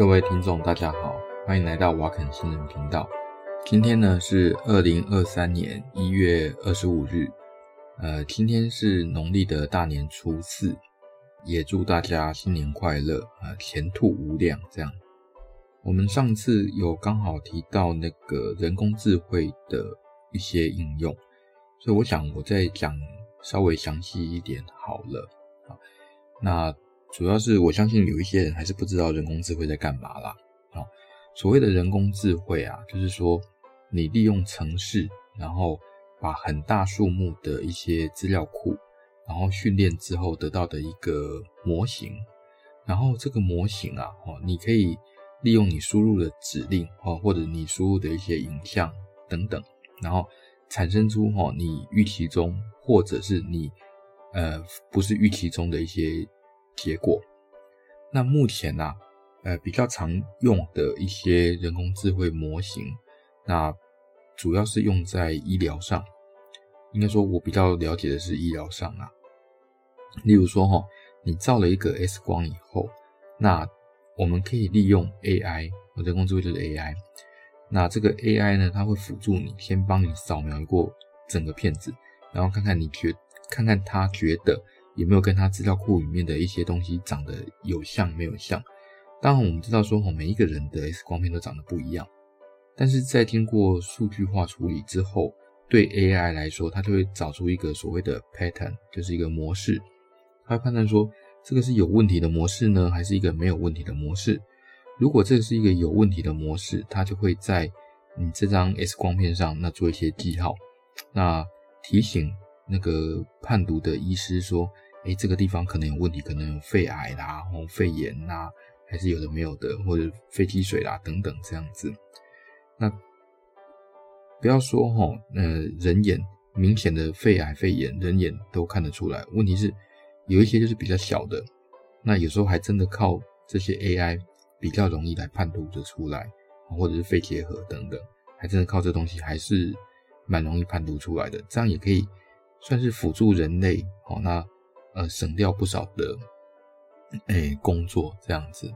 各位听众，大家好，欢迎来到瓦肯新人频道。今天呢是二零二三年一月二十五日，呃，今天是农历的大年初四，也祝大家新年快乐啊，前途无量。这样，我们上次有刚好提到那个人工智慧的一些应用，所以我想我再讲稍微详细一点好了，那。主要是我相信有一些人还是不知道人工智慧在干嘛啦。啊，所谓的人工智慧啊，就是说你利用程式，然后把很大数目的一些资料库，然后训练之后得到的一个模型，然后这个模型啊，哦，你可以利用你输入的指令，哦，或者你输入的一些影像等等，然后产生出哦你预期中或者是你呃不是预期中的一些。结果，那目前呢、啊，呃，比较常用的一些人工智慧模型，那主要是用在医疗上。应该说，我比较了解的是医疗上啊。例如说，哈，你照了一个 X 光以后，那我们可以利用 AI，人工智慧就是 AI。那这个 AI 呢，它会辅助你，先帮你扫描过整个片子，然后看看你觉，看看他觉得。有没有跟他资料库里面的一些东西长得有像没有像？当然，我们知道说，每一个人的 X 光片都长得不一样，但是在经过数据化处理之后，对 AI 来说，它就会找出一个所谓的 pattern，就是一个模式。它会判断说，这个是有问题的模式呢，还是一个没有问题的模式？如果这是一个有问题的模式，它就会在你这张 X 光片上那做一些记号，那提醒那个判读的医师说。诶，这个地方可能有问题，可能有肺癌啦，或肺炎啦，还是有的没有的，或者肺积水啦等等这样子。那不要说哈，呃，人眼明显的肺癌、肺炎，人眼都看得出来。问题是有一些就是比较小的，那有时候还真的靠这些 AI 比较容易来判读的出来，或者是肺结核等等，还真的靠这东西还是蛮容易判读出来的。这样也可以算是辅助人类哦。那呃，省掉不少的诶、工作这样子。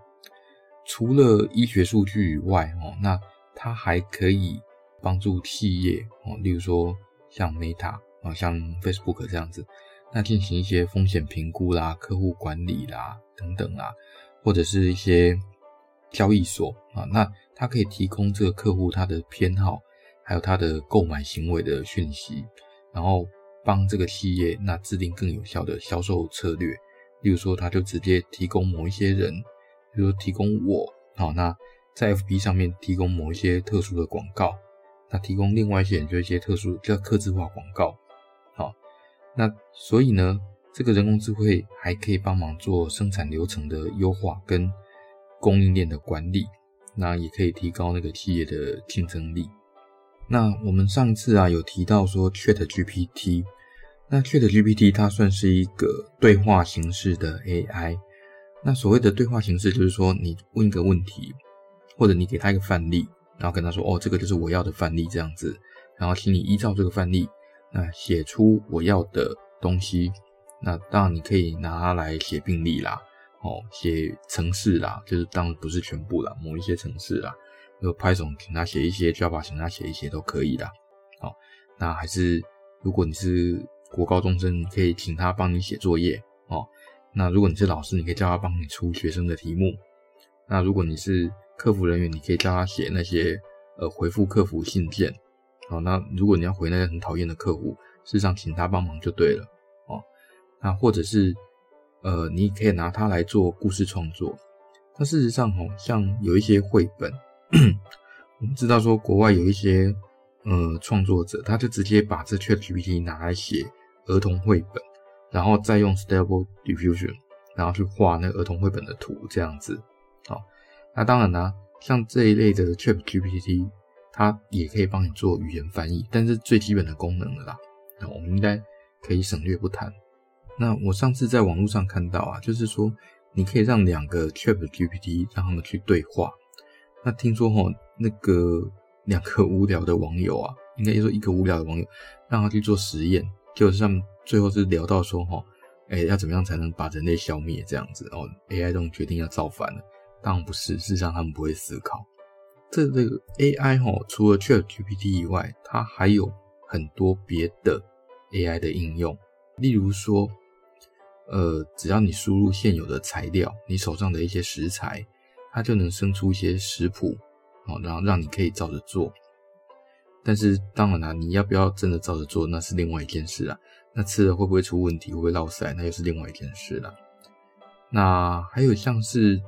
除了医学数据以外，哦，那它还可以帮助企业哦，例如说像 Meta 啊，像 Facebook 这样子，那进行一些风险评估啦、客户管理啦等等啦，或者是一些交易所啊，那它可以提供这个客户他的偏好，还有他的购买行为的讯息，然后。帮这个企业那制定更有效的销售策略，例如说，他就直接提供某一些人，比如说提供我，好，那在 FB 上面提供某一些特殊的广告，那提供另外一些人就一些特殊叫客制化广告，好，那所以呢，这个人工智慧还可以帮忙做生产流程的优化跟供应链的管理，那也可以提高那个企业的竞争力。那我们上次啊有提到说 ChatGPT，那 ChatGPT 它算是一个对话形式的 AI。那所谓的对话形式，就是说你问一个问题，或者你给他一个范例，然后跟他说，哦，这个就是我要的范例这样子，然后请你依照这个范例，那写出我要的东西。那当然你可以拿来写病历啦，哦，写程式啦，就是当然不是全部啦，某一些程式啦。就 Python 请他写一些，Java 请他写一些都可以的。好，那还是如果你是国高中生，你可以请他帮你写作业哦。那如果你是老师，你可以叫他帮你出学生的题目。那如果你是客服人员，你可以叫他写那些呃回复客服信件。好，那如果你要回那些很讨厌的客户，事实上请他帮忙就对了哦。那或者是呃，你可以拿它来做故事创作。那事实上哦，像有一些绘本。我们知道说，国外有一些呃创作者，他就直接把这 ChatGPT 拿来写儿童绘本，然后再用 Stable Diffusion，然后去画那儿童绘本的图，这样子。好，那当然呢，像这一类的 ChatGPT，它也可以帮你做语言翻译，但是最基本的功能了啦，那我们应该可以省略不谈。那我上次在网络上看到啊，就是说你可以让两个 ChatGPT 让他们去对话。那听说哈，那个两个无聊的网友啊，应该说一个无聊的网友，让他去做实验，就是他们最后是聊到说哈，哎，要怎么样才能把人类消灭这样子哦，AI 这种决定要造反了，当然不是，事实上他们不会思考。这这个 AI 哈，除了 ChatGPT 以外，它还有很多别的 AI 的应用。例如说，呃，只要你输入现有的材料，你手上的一些食材，它就能生出一些食谱，哦，然后让你可以照着做。但是当然啦，你要不要真的照着做，那是另外一件事啦。那吃了会不会出问题，会不会落赛，那又是另外一件事啦。那还有像是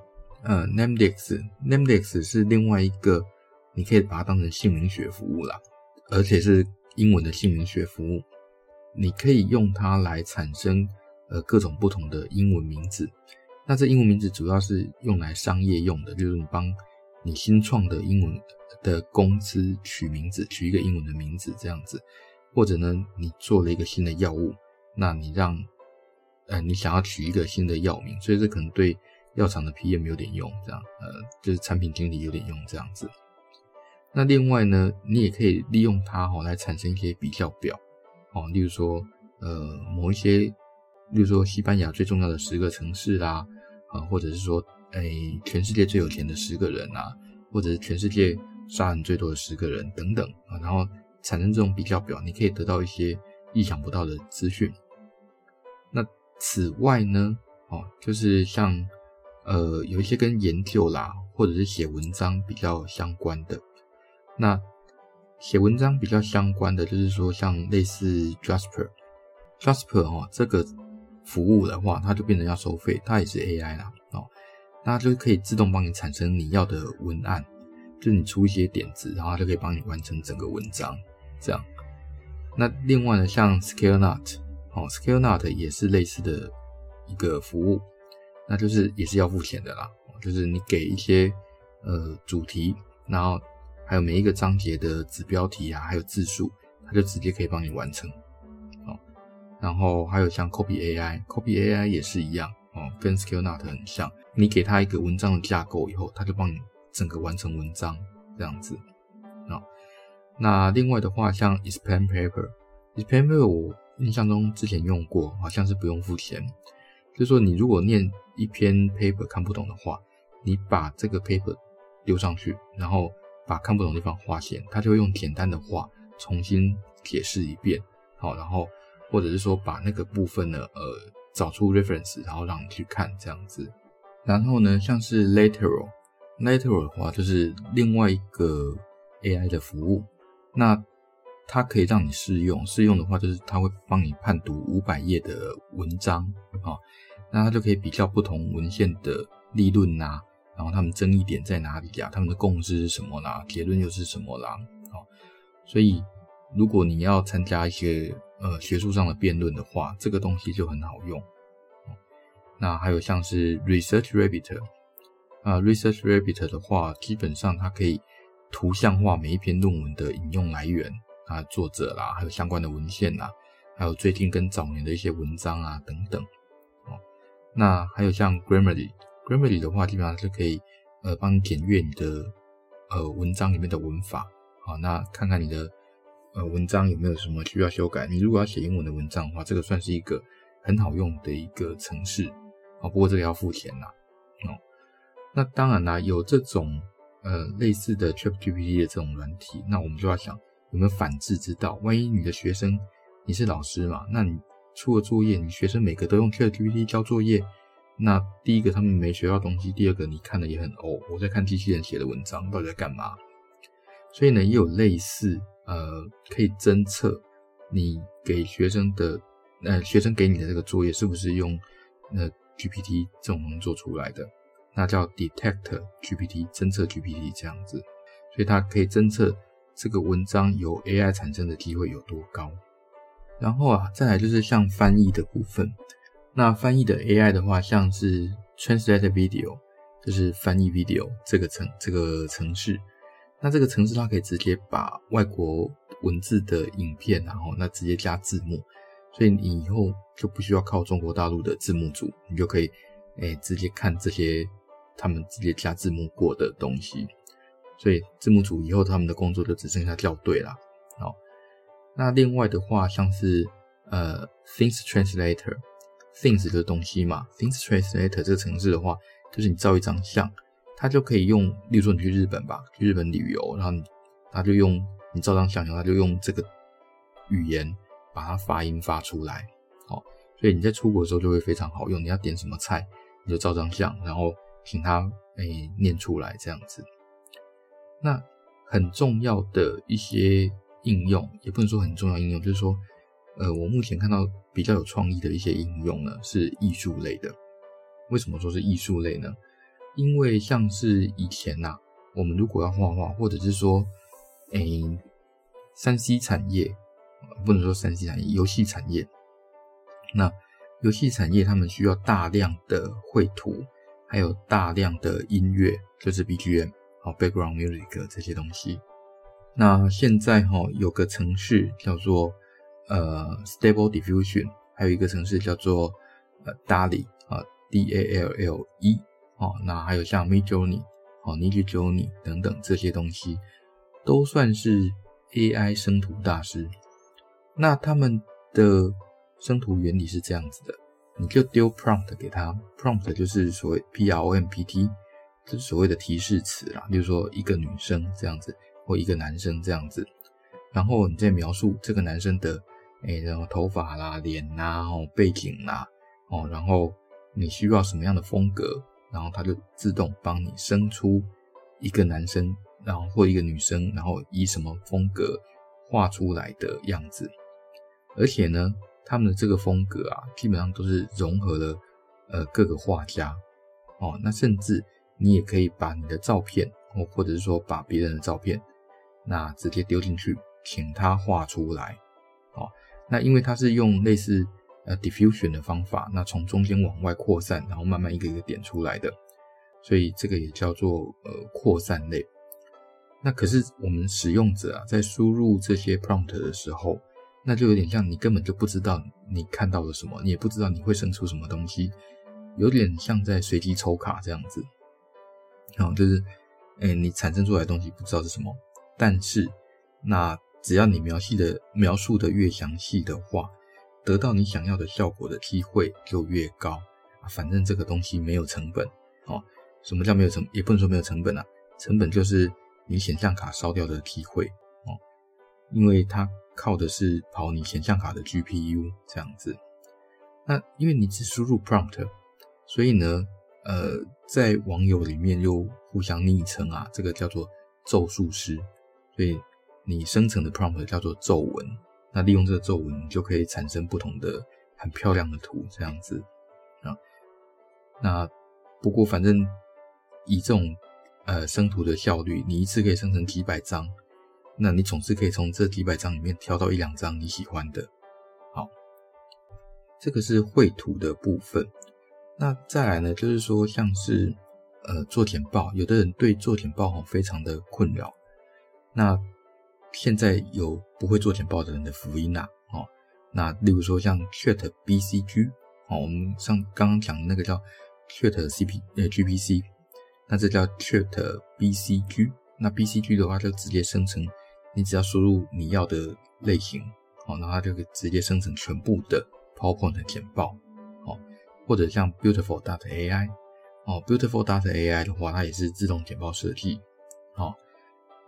呃，Namedex，Namedex 是另外一个，你可以把它当成姓名学服务啦，而且是英文的姓名学服务。你可以用它来产生呃各种不同的英文名字。那这英文名字主要是用来商业用的，就是你帮你新创的英文的公司取名字，取一个英文的名字这样子。或者呢，你做了一个新的药物，那你让呃你想要取一个新的药名，所以这可能对药厂的 PM 有点用，这样呃就是产品经理有点用这样子。那另外呢，你也可以利用它哈来产生一些比较表，哦，例如说呃某一些，例如说西班牙最重要的十个城市啦，或者是说诶全世界最有钱的十个人啊，或者是全世界杀人最多的十个人等等啊，然后。产生这种比较表，你可以得到一些意想不到的资讯。那此外呢，哦，就是像呃有一些跟研究啦，或者是写文章比较相关的。那写文章比较相关的，就是说像类似 Jasper，Jasper 哦这个服务的话，它就变成要收费，它也是 AI 啦，哦，那它就可以自动帮你产生你要的文案，就你出一些点子，然后它就可以帮你完成整个文章。这样，那另外呢，像 ScaleNote，哦，ScaleNote 也是类似的一个服务，那就是也是要付钱的啦，就是你给一些呃主题，然后还有每一个章节的子标题啊，还有字数，它就直接可以帮你完成，然后还有像 Copy AI，Copy AI 也是一样，哦，跟 ScaleNote 很像，你给它一个文章的架构以后，它就帮你整个完成文章这样子。那另外的话，像 Expand Paper，Expand Paper 我印象中之前用过，好像是不用付钱。就是说，你如果念一篇 paper 看不懂的话，你把这个 paper 丢上去，然后把看不懂的地方划线，它就会用简单的话重新解释一遍。好，然后或者是说把那个部分呢，呃，找出 reference，然后让你去看这样子。然后呢，像是 Lateral，Lateral 的话就是另外一个 AI 的服务。那它可以让你试用，试用的话就是它会帮你判读五百页的文章啊，那它就可以比较不同文献的立论呐，然后他们争议点在哪里呀？他们的共识是什么啦？结论又是什么啦？啊，所以如果你要参加一些呃学术上的辩论的话，这个东西就很好用。那还有像是 ResearchRabbit 啊，ResearchRabbit 的话，基本上它可以。图像化每一篇论文的引用来源啊，作者啦，还有相关的文献啦，还有最近跟早年的一些文章啊等等。哦，那还有像 Grammarly，Grammarly 的话，基本上是可以呃帮你检阅你的呃文章里面的文法啊，那看看你的呃文章有没有什么需要修改。你如果要写英文的文章的话，这个算是一个很好用的一个程式啊，不过这个要付钱呐。哦，那当然啦，有这种。呃，类似的 ChatGPT 的这种软体，那我们就要想有没有反制之道。万一你的学生，你是老师嘛，那你出了作业，你学生每个都用 ChatGPT 交作业，那第一个他们没学到东西，第二个你看的也很哦，我在看机器人写的文章，到底在干嘛？所以呢，也有类似呃，可以侦测你给学生的呃，学生给你的这个作业是不是用呃 GPT 这种能做出来的。那叫 Detect GPT，侦测 GPT 这样子，所以它可以侦测这个文章由 AI 产生的机会有多高。然后啊，再来就是像翻译的部分。那翻译的 AI 的话，像是 Translate Video，就是翻译 video 这个程这个程式。那这个程式它可以直接把外国文字的影片，然后那直接加字幕，所以你以后就不需要靠中国大陆的字幕组，你就可以诶、直接看这些。他们直接加字幕过的东西，所以字幕组以后他们的工作就只剩下校对了。好，那另外的话，像是呃，Things Translator，Things 的东西嘛，Things Translator 这个程式的话，就是你照一张相，他就可以用，例如说你去日本吧，去日本旅游，然后你他就用你照张相，然后他就用这个语言把它发音发出来，哦，所以你在出国的时候就会非常好用。你要点什么菜，你就照张相，然后请他诶、念出来这样子。那很重要的一些应用，也不能说很重要应用，就是说，呃，我目前看到比较有创意的一些应用呢，是艺术类的。为什么说是艺术类呢？因为像是以前呐、啊，我们如果要画画，或者是说，诶，三 C 产业，不能说三 C 产业，游戏产业。那游戏产业他们需要大量的绘图，还有大量的音乐，就是 BGM，好，background music 这些东西。那现在哈有个程式叫做呃 Stable Diffusion，还有一个程式叫做呃 DALL-E。D A L L E 哦，那还有像 Midjourney 哦，Midjourney 等等这些东西，都算是 AI 生图大师。那他们的生图原理是这样子的，你就丢 prompt 给他，prompt 就是所谓 P R O M P T，就是所谓的提示词啦，比如说一个女生这样子，或一个男生这样子，然后你再描述这个男生的诶，然后头发啦、脸啦、哦背景啦，哦，然后。你需要什么样的风格，然后它就自动帮你生出一个男生，然后或一个女生，然后以什么风格画出来的样子。而且呢，他们的这个风格啊，基本上都是融合了呃各个画家哦。那甚至你也可以把你的照片，或或者是说把别人的照片，那直接丢进去，请他画出来。哦，那因为它是用类似。呃，diffusion 的方法，那从中间往外扩散，然后慢慢一个一个点出来的，所以这个也叫做呃扩散类。那可是我们使用者啊，在输入这些 prompt 的时候，那就有点像你根本就不知道你看到了什么，你也不知道你会生出什么东西，有点像在随机抽卡这样子。好，就是，哎，你产生出来的东西不知道是什么，但是那只要你描述的描述的越详细的话。得到你想要的效果的机会就越高啊！反正这个东西没有成本哦。什么叫没有成？也不能说没有成本啊，成本就是你显像卡烧掉的机会哦。因为它靠的是跑你显像卡的 GPU 这样子。那因为你只输入 prompt，所以呢，呃，在网友里面又互相昵称啊，这个叫做咒术师，所以你生成的 prompt 叫做咒文。那利用这个皱纹，你就可以产生不同的很漂亮的图，这样子啊。那不过反正以这种呃生图的效率，你一次可以生成几百张，那你总是可以从这几百张里面挑到一两张你喜欢的。好，这个是绘图的部分。那再来呢，就是说像是呃做简报，有的人对做简报非常的困扰。那现在有不会做简报的人的福音呐，哦，那例如说像 Chat BCG，哦，我们上刚刚讲的那个叫 Chat CP 呃 GPC，那这叫 Chat BCG，那 BCG 的话就直接生成，你只要输入你要的类型，哦，然后它就可以直接生成全部的 PowerPoint 的简报，哦，或者像 Beautiful Dot AI，哦，Beautiful Dot AI 的话，它也是自动简报设计，哦。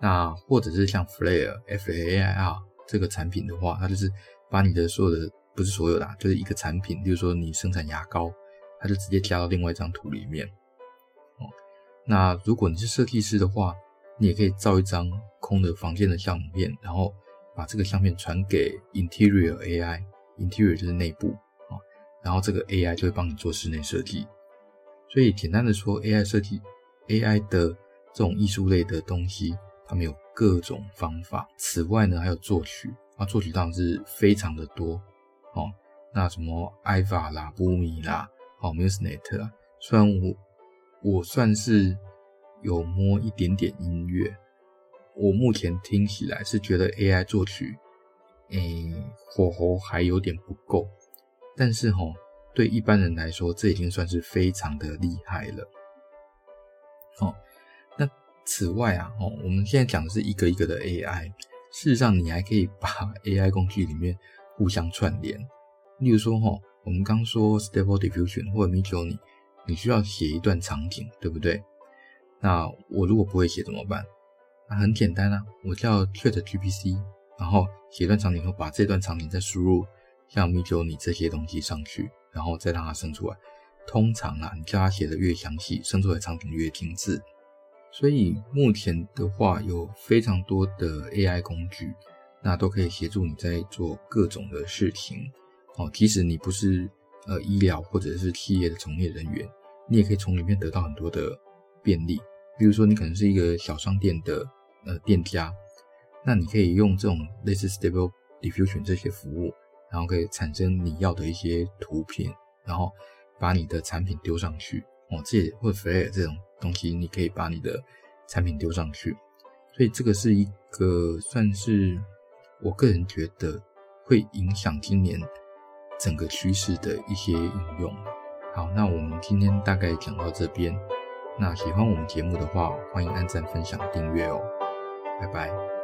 那或者是像 Flair F A I R 这个产品的话，它就是把你的所有的不是所有的，啊就是一个产品，比如说你生产牙膏，它就直接加到另外一张图里面。哦，那如果你是设计师的话，你也可以造一张空的房间的相片，然后把这个相片传给 Interior AI，Interior 就是内部啊，然后这个 AI 就会帮你做室内设计。所以简单的说，AI 设计 AI 的这种艺术类的东西。他们有各种方法，此外呢，还有作曲。啊，作曲当然是非常的多。哦。那什么 Aiva 啦、Boomy 啦、哦 Muse.net 啊，虽然我我算是有摸一点点音乐，我目前听起来是觉得 AI 作曲，诶，火候还有点不够，但是哈、哦，对一般人来说，这已经算是非常的厉害了，哦。此外啊，哦，我们现在讲的是一个一个的 AI，事实上你还可以把 AI 工具里面互相串联。例如说，哈，我们刚说 Stable Diffusion 或者 Midjourney，你需要写一段场景，对不对？那我如果不会写怎么办？那很简单啊，我叫 ChatGPT，然后写段场景后，把这段场景再输入像 Midjourney 这些东西上去，然后再让它生出来。通常啊，你叫它写的越详细，生出来的场景越精致。所以目前的话，有非常多的 AI 工具，那都可以协助你在做各种的事情。哦，即使你不是呃医疗或者是企业的从业人员，你也可以从里面得到很多的便利。比如说，你可能是一个小商店的呃店家，那你可以用这种类似 Stable Diffusion 这些服务，然后可以产生你要的一些图片，然后把你的产品丢上去。哦，这或者 Flare 这种东西，你可以把你的产品丢上去。所以这个是一个算是我个人觉得会影响今年整个趋势的一些应用。好，那我们今天大概讲到这边。那喜欢我们节目的话，欢迎按赞、分享、订阅哦。拜拜。